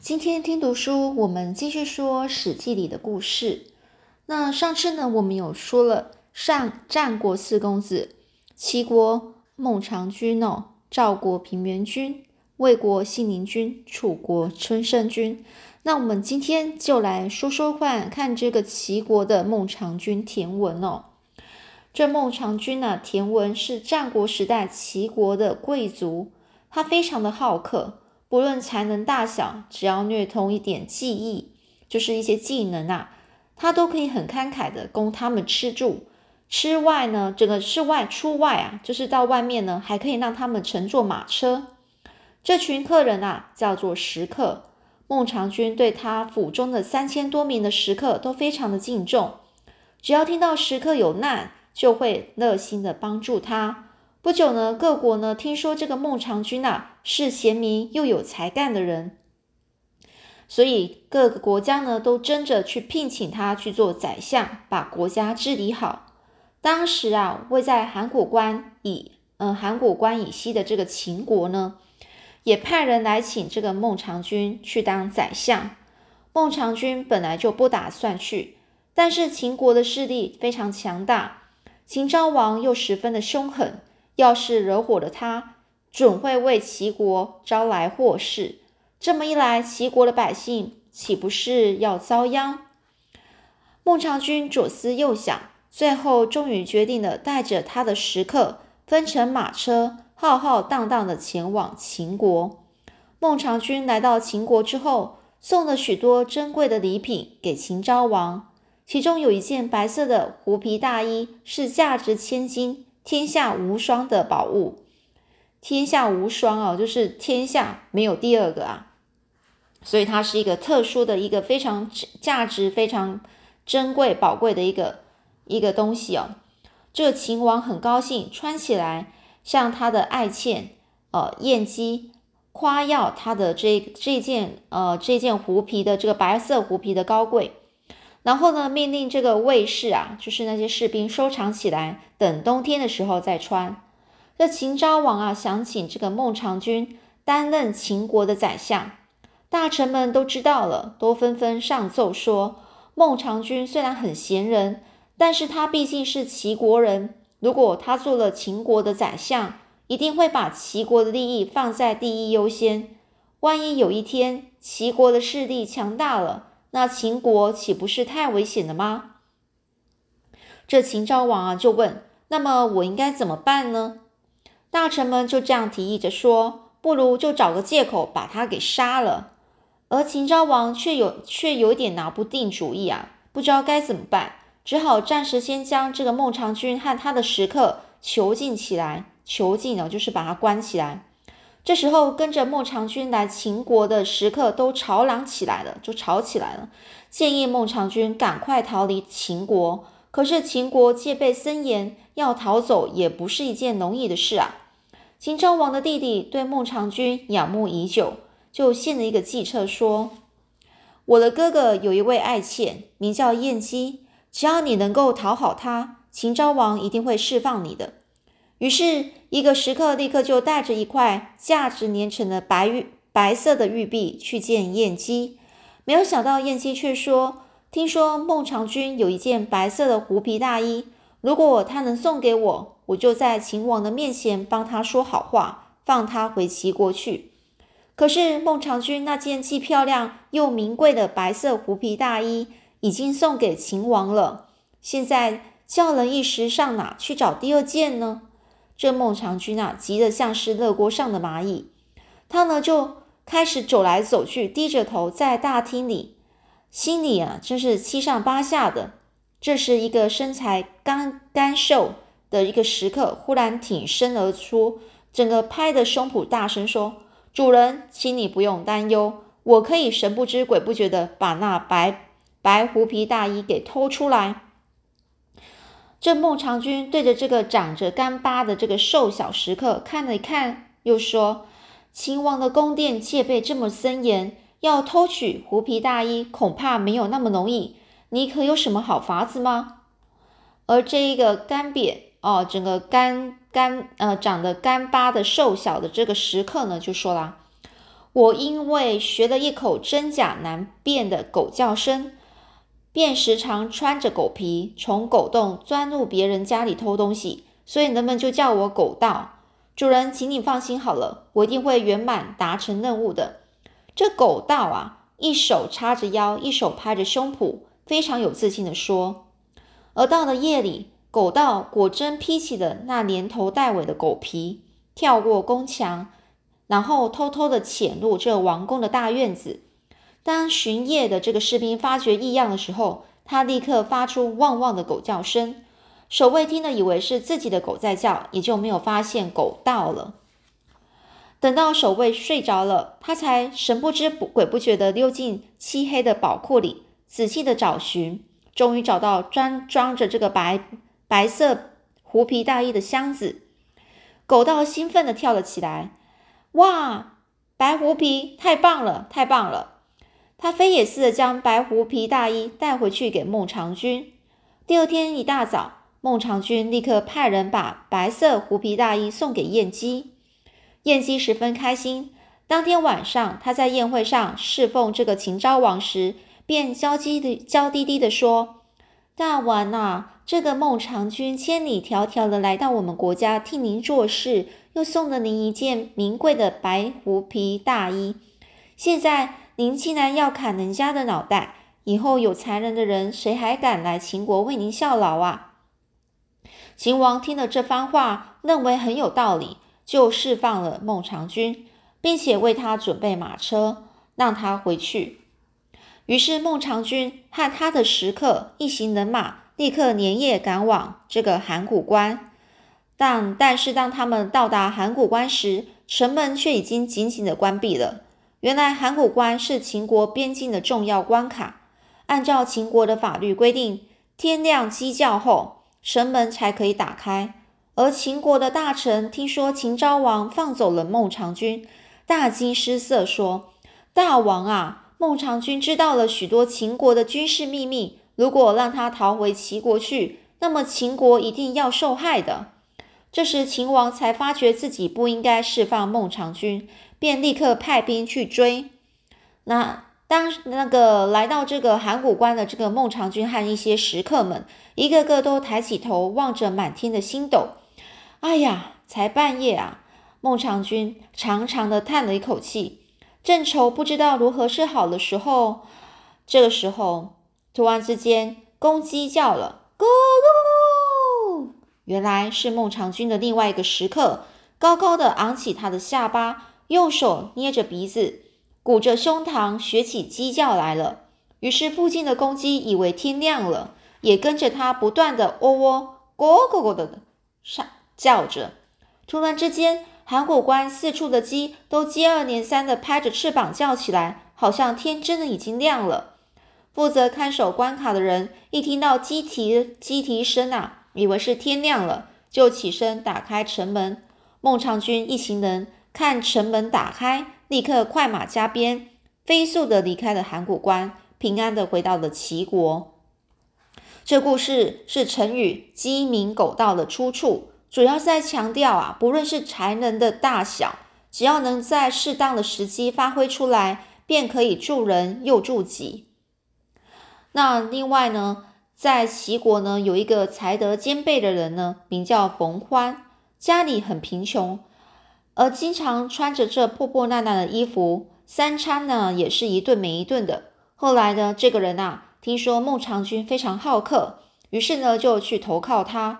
今天听读书，我们继续说《史记》里的故事。那上次呢，我们有说了上战国四公子：齐国孟尝君哦，赵国平原君，魏国信陵君，楚国春申君。那我们今天就来说说看，看这个齐国的孟尝君田文哦。这孟尝君呢，田文是战国时代齐国的贵族，他非常的好客。不论才能大小，只要略通一点技艺，就是一些技能啊，他都可以很慷慨的供他们吃住。吃外呢，整个室外出外啊，就是到外面呢，还可以让他们乘坐马车。这群客人啊，叫做食客。孟尝君对他府中的三千多名的食客都非常的敬重，只要听到食客有难，就会热心的帮助他。不久呢，各国呢听说这个孟尝君啊是贤明又有才干的人，所以各个国家呢都争着去聘请他去做宰相，把国家治理好。当时啊，位在函谷关以嗯函谷关以西的这个秦国呢，也派人来请这个孟尝君去当宰相。孟尝君本来就不打算去，但是秦国的势力非常强大，秦昭王又十分的凶狠。要是惹火了他，准会为齐国招来祸事。这么一来，齐国的百姓岂不是要遭殃？孟尝君左思右想，最后终于决定了带着他的食客分乘马车，浩浩荡荡的前往秦国。孟尝君来到秦国之后，送了许多珍贵的礼品给秦昭王，其中有一件白色的狐皮大衣，是价值千金。天下无双的宝物，天下无双哦，就是天下没有第二个啊，所以它是一个特殊的一个非常价值非常珍贵宝贵的一个一个东西哦。这个秦王很高兴，穿起来向他的爱妾呃燕姬夸耀他的这这件呃这件狐皮的这个白色狐皮的高贵。然后呢，命令这个卫士啊，就是那些士兵收藏起来，等冬天的时候再穿。这秦昭王啊，想请这个孟尝君担任秦国的宰相，大臣们都知道了，都纷纷上奏说：孟尝君虽然很贤人，但是他毕竟是齐国人，如果他做了秦国的宰相，一定会把齐国的利益放在第一优先。万一有一天齐国的势力强大了，那秦国岂不是太危险了吗？这秦昭王啊就问：“那么我应该怎么办呢？”大臣们就这样提议着说：“不如就找个借口把他给杀了。”而秦昭王却有却有点拿不定主意啊，不知道该怎么办，只好暂时先将这个孟尝君和他的食客囚禁起来。囚禁呢，就是把他关起来。这时候，跟着孟尝君来秦国的食客都吵嚷起来了，就吵起来了，建议孟尝君赶快逃离秦国。可是秦国戒备森严，要逃走也不是一件容易的事啊。秦昭王的弟弟对孟尝君仰慕已久，就献了一个计策，说：“我的哥哥有一位爱妾，名叫燕姬，只要你能够讨好她，秦昭王一定会释放你的。”于是，一个食客立刻就带着一块价值连城的白玉、白色的玉璧去见燕姬。没有想到，燕姬却说：“听说孟尝君有一件白色的狐皮大衣，如果他能送给我，我就在秦王的面前帮他说好话，放他回齐国去。”可是，孟尝君那件既漂亮又名贵的白色狐皮大衣已经送给秦王了，现在叫人一时上哪去找第二件呢？这孟尝君啊，急得像是热锅上的蚂蚁。他呢，就开始走来走去，低着头在大厅里，心里啊，真是七上八下的。这时，一个身材干干瘦的一个食客忽然挺身而出，整个拍着胸脯大声说：“主人，请你不用担忧，我可以神不知鬼不觉的把那白白狐皮大衣给偷出来。”这孟尝君对着这个长着干巴的这个瘦小食客看了一看，又说：“秦王的宫殿戒备这么森严，要偷取狐皮大衣，恐怕没有那么容易。你可有什么好法子吗？”而这一个干瘪哦，整个干干呃长得干巴的瘦小的这个食客呢，就说啦：“我因为学了一口真假难辨的狗叫声，便时常穿着狗皮从狗洞钻入别人家里偷东西，所以人们就叫我狗盗。主人，请你放心好了，我一定会圆满达成任务的。这狗盗啊，一手叉着腰，一手拍着胸脯，非常有自信地说。而到了夜里，狗盗果真披起了那连头带尾的狗皮，跳过宫墙，然后偷偷的潜入这王宫的大院子。当巡夜的这个士兵发觉异样的时候，他立刻发出汪汪的狗叫声。守卫听了，以为是自己的狗在叫，也就没有发现狗到了。等到守卫睡着了，他才神不知鬼不觉地溜进漆黑的宝库里，仔细的找寻。终于找到装装着这个白白色狐皮大衣的箱子，狗道兴奋地跳了起来。哇，白狐皮太棒了，太棒了！他飞也似的将白狐皮大衣带回去给孟尝君。第二天一大早，孟尝君立刻派人把白色狐皮大衣送给燕姬。燕姬十分开心。当天晚上，他在宴会上侍奉这个秦昭王时。便娇滴的娇滴滴的说：“大王啊，这个孟尝君千里迢迢的来到我们国家替您做事，又送了您一件名贵的白狐皮大衣。现在您竟然要砍人家的脑袋，以后有才能的人，谁还敢来秦国为您效劳啊？”秦王听了这番话，认为很有道理，就释放了孟尝君，并且为他准备马车，让他回去。于是孟尝君和他的食客一行人马立刻连夜赶往这个函谷关，但但是当他们到达函谷关时，城门却已经紧紧的关闭了。原来函谷关是秦国边境的重要关卡，按照秦国的法律规定，天亮鸡叫后，城门才可以打开。而秦国的大臣听说秦昭王放走了孟尝君，大惊失色，说：“大王啊！”孟尝君知道了许多秦国的军事秘密，如果让他逃回齐国去，那么秦国一定要受害的。这时，秦王才发觉自己不应该释放孟尝君，便立刻派兵去追。那当那个来到这个函谷关的这个孟尝君和一些食客们，一个个都抬起头望着满天的星斗。哎呀，才半夜啊！孟尝君长长的叹了一口气。正愁不知道如何是好的时候，这个时候突然之间，公鸡叫了，咕咕咕！原来是孟尝君的另外一个食客，高高的昂起他的下巴，右手捏着鼻子，鼓着胸膛学起鸡叫来了。于是附近的公鸡以为天亮了，也跟着他不断的喔喔咕咕咕的上叫着。突然之间。函谷关四处的鸡都接二连三的拍着翅膀叫起来，好像天真的已经亮了。负责看守关卡的人一听到鸡啼鸡啼声啊，以为是天亮了，就起身打开城门。孟尝君一行人看城门打开，立刻快马加鞭，飞速的离开了函谷关，平安的回到了齐国。这故事是成语“鸡鸣狗盗”的出处。主要在强调啊，不论是才能的大小，只要能在适当的时机发挥出来，便可以助人又助己。那另外呢，在齐国呢，有一个才德兼备的人呢，名叫冯欢，家里很贫穷，而经常穿着这破破烂烂的衣服，三餐呢也是一顿没一顿的。后来呢，这个人啊，听说孟尝君非常好客，于是呢就去投靠他。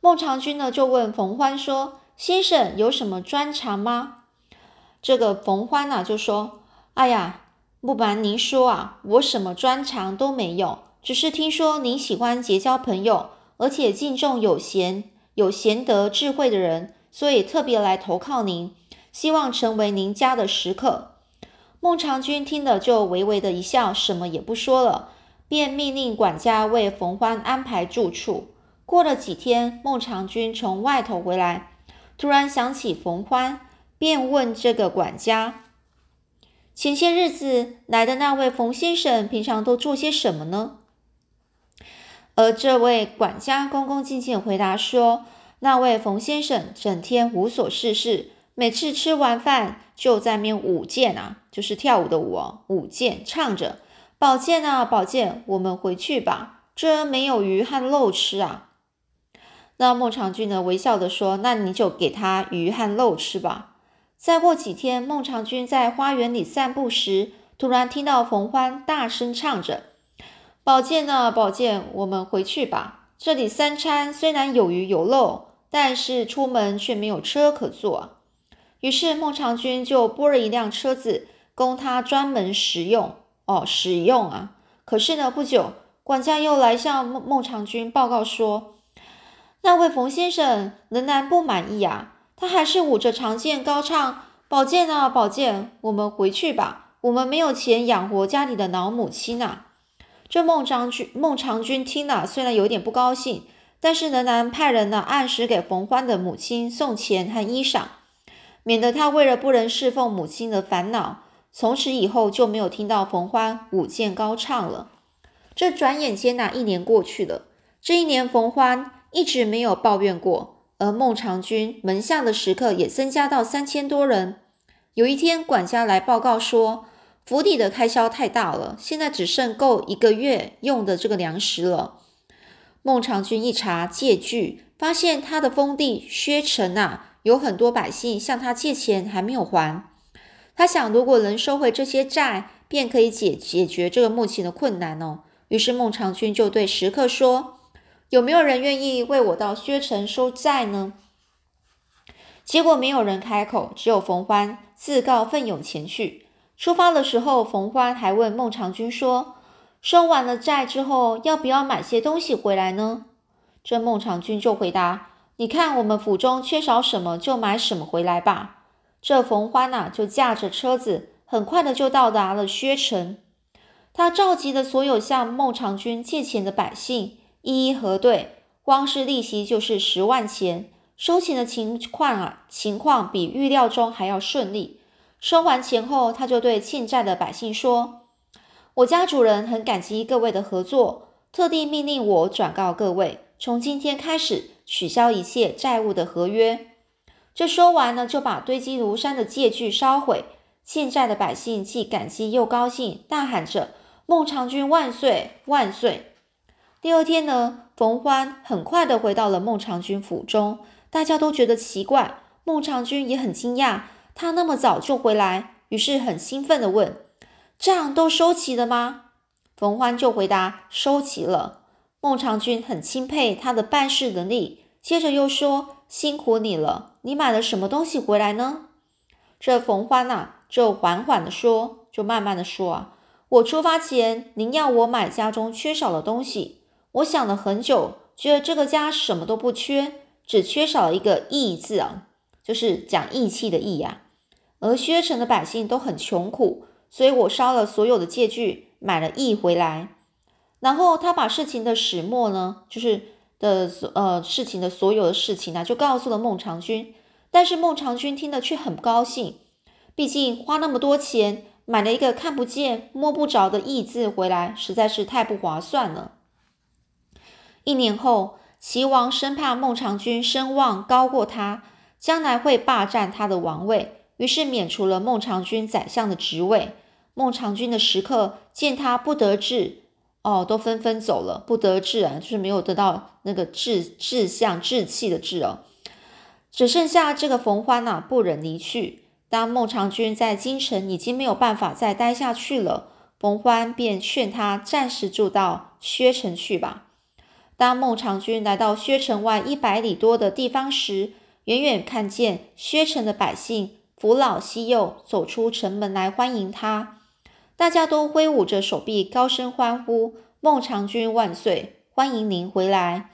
孟尝君呢，就问冯欢说：“先生有什么专长吗？”这个冯欢呢，就说：“哎呀，不瞒您说啊，我什么专长都没有，只是听说您喜欢结交朋友，而且敬重有贤、有贤德、智慧的人，所以特别来投靠您，希望成为您家的食客。”孟尝君听了，就微微的一笑，什么也不说了，便命令管家为冯欢安排住处。过了几天，孟尝君从外头回来，突然想起冯欢，便问这个管家：“前些日子来的那位冯先生，平常都做些什么呢？”而这位管家恭恭敬敬回答说：“那位冯先生整天无所事事，每次吃完饭就在面舞剑啊，就是跳舞的舞哦，舞剑唱着“宝剑啊，宝剑，我们回去吧，这没有鱼和肉吃啊。”那孟尝君呢，微笑的说：“那你就给他鱼和肉吃吧。”再过几天，孟尝君在花园里散步时，突然听到冯欢大声唱着：“宝剑啊，宝剑，我们回去吧。这里三餐虽然有鱼有肉，但是出门却没有车可坐。”于是孟尝君就拨了一辆车子供他专门食用。哦，使用啊！可是呢，不久管家又来向孟孟尝君报告说：“那位冯先生仍然不满意啊。”他还是舞着长剑高唱：“宝剑啊，宝剑，我们回去吧。我们没有钱养活家里的老母亲呐。”这孟尝君孟尝君听了，虽然有点不高兴，但是仍然派人呢按时给冯欢的母亲送钱和衣裳，免得他为了不能侍奉母亲的烦恼。从此以后就没有听到冯欢舞剑高唱了。这转眼间呐，一年过去了。这一年，冯欢一直没有抱怨过。而孟尝君门下的食客也增加到三千多人。有一天，管家来报告说，府邸的开销太大了，现在只剩够一个月用的这个粮食了。孟尝君一查借据，发现他的封地薛城啊，有很多百姓向他借钱还没有还。他想，如果能收回这些债，便可以解解决这个目前的困难哦。于是孟尝君就对食客说。有没有人愿意为我到薛城收债呢？结果没有人开口，只有冯欢自告奋勇前去。出发的时候，冯欢还问孟尝君说：“收完了债之后，要不要买些东西回来呢？”这孟尝君就回答：“你看我们府中缺少什么，就买什么回来吧。”这冯欢呐，就驾着车子，很快的就到达了薛城。他召集了所有向孟尝君借钱的百姓。一一核对，光是利息就是十万钱。收钱的情况啊，情况比预料中还要顺利。收完钱后，他就对欠债的百姓说：“我家主人很感激各位的合作，特地命令我转告各位，从今天开始取消一切债务的合约。”这说完呢，就把堆积如山的借据烧毁。欠债的百姓既感激又高兴，大喊着：“孟尝君万岁，万岁！”第二天呢，冯欢很快的回到了孟尝君府中，大家都觉得奇怪，孟尝君也很惊讶，他那么早就回来，于是很兴奋的问：“账都收齐了吗？”冯欢就回答：“收齐了。”孟尝君很钦佩他的办事能力，接着又说：“辛苦你了，你买了什么东西回来呢？”这冯欢呐，就缓缓的说，就慢慢的说啊：“我出发前，您要我买家中缺少的东西。”我想了很久，觉得这个家什么都不缺，只缺少了一个义字啊，就是讲义气的义呀。而薛城的百姓都很穷苦，所以我烧了所有的借据，买了义回来。然后他把事情的始末呢，就是的呃事情的所有的事情呢，就告诉了孟尝君。但是孟尝君听了却很不高兴，毕竟花那么多钱买了一个看不见摸不着的义字回来，实在是太不划算了。一年后，齐王生怕孟尝君声望高过他，将来会霸占他的王位，于是免除了孟尝君宰相的职位。孟尝君的食客见他不得志，哦，都纷纷走了。不得志啊，就是没有得到那个志志向、志气的志哦。只剩下这个冯欢呐，不忍离去。当孟尝君在京城已经没有办法再待下去了，冯欢便劝他暂时住到薛城去吧。当孟尝君来到薛城外一百里多的地方时，远远看见薛城的百姓扶老携幼走出城门来欢迎他，大家都挥舞着手臂，高声欢呼：“孟尝君万岁！欢迎您回来！”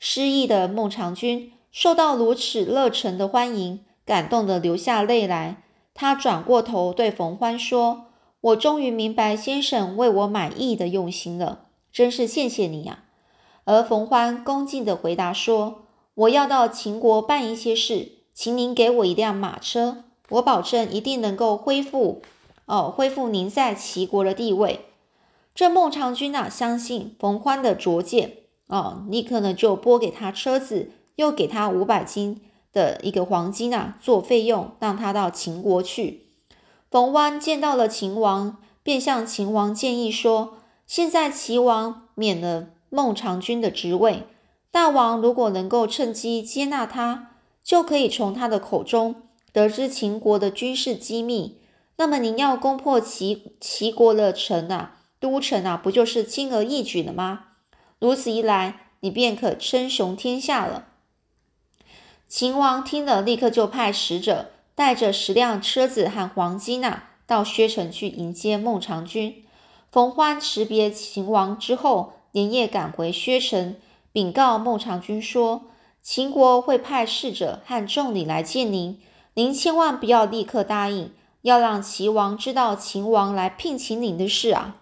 失意的孟尝君受到如此热忱的欢迎，感动得流下泪来。他转过头对冯欢说：“我终于明白先生为我满意的用心了，真是谢谢你呀！”而冯欢恭敬地回答说：“我要到秦国办一些事，请您给我一辆马车，我保证一定能够恢复，哦，恢复您在齐国的地位。”这孟尝君啊，相信冯欢的拙见，哦，立刻呢就拨给他车子，又给他五百斤的一个黄金啊做费用，让他到秦国去。冯欢见到了秦王，便向秦王建议说：“现在齐王免了孟尝君的职位，大王如果能够趁机接纳他，就可以从他的口中得知秦国的军事机密。那么您要攻破齐齐国的城啊，都城啊，不就是轻而易举了吗？如此一来，你便可称雄天下了。”秦王听了，立刻就派使者带着十辆车子和黄金呐，到薛城去迎接孟尝君。冯欢辞别秦王之后，连夜赶回薛城，禀告孟尝君说：“秦国会派使者和众礼来见您，您千万不要立刻答应，要让齐王知道秦王来聘请您的事啊。”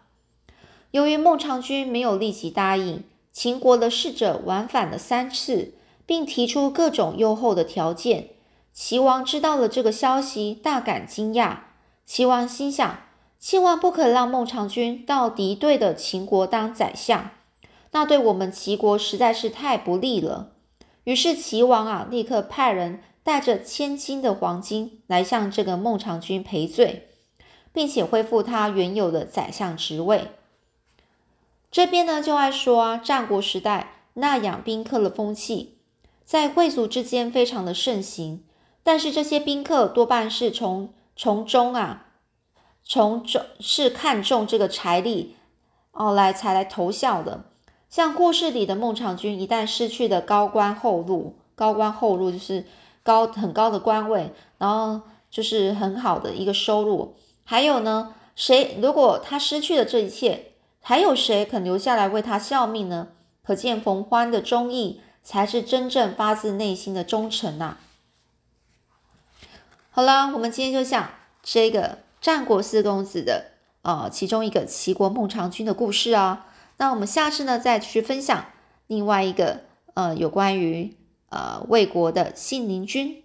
由于孟尝君没有立即答应，秦国的使者往返了三次。并提出各种优厚的条件。齐王知道了这个消息，大感惊讶。齐王心想：千万不可让孟尝君到敌对的秦国当宰相，那对我们齐国实在是太不利了。于是齐王啊，立刻派人带着千金的黄金来向这个孟尝君赔罪，并且恢复他原有的宰相职位。这边呢，就爱说啊，战国时代纳养宾客的风气。在贵族之间非常的盛行，但是这些宾客多半是从从中啊，从中是看重这个财力哦来才来投效的。像故事里的孟尝君，一旦失去了高官厚禄，高官厚禄就是高很高的官位，然后就是很好的一个收入。还有呢，谁如果他失去了这一切，还有谁肯留下来为他效命呢？可见冯欢的忠义。才是真正发自内心的忠诚呐！好了，我们今天就讲这个战国四公子的呃其中一个齐国孟尝君的故事啊。那我们下次呢再去分享另外一个呃有关于呃魏国的信陵君。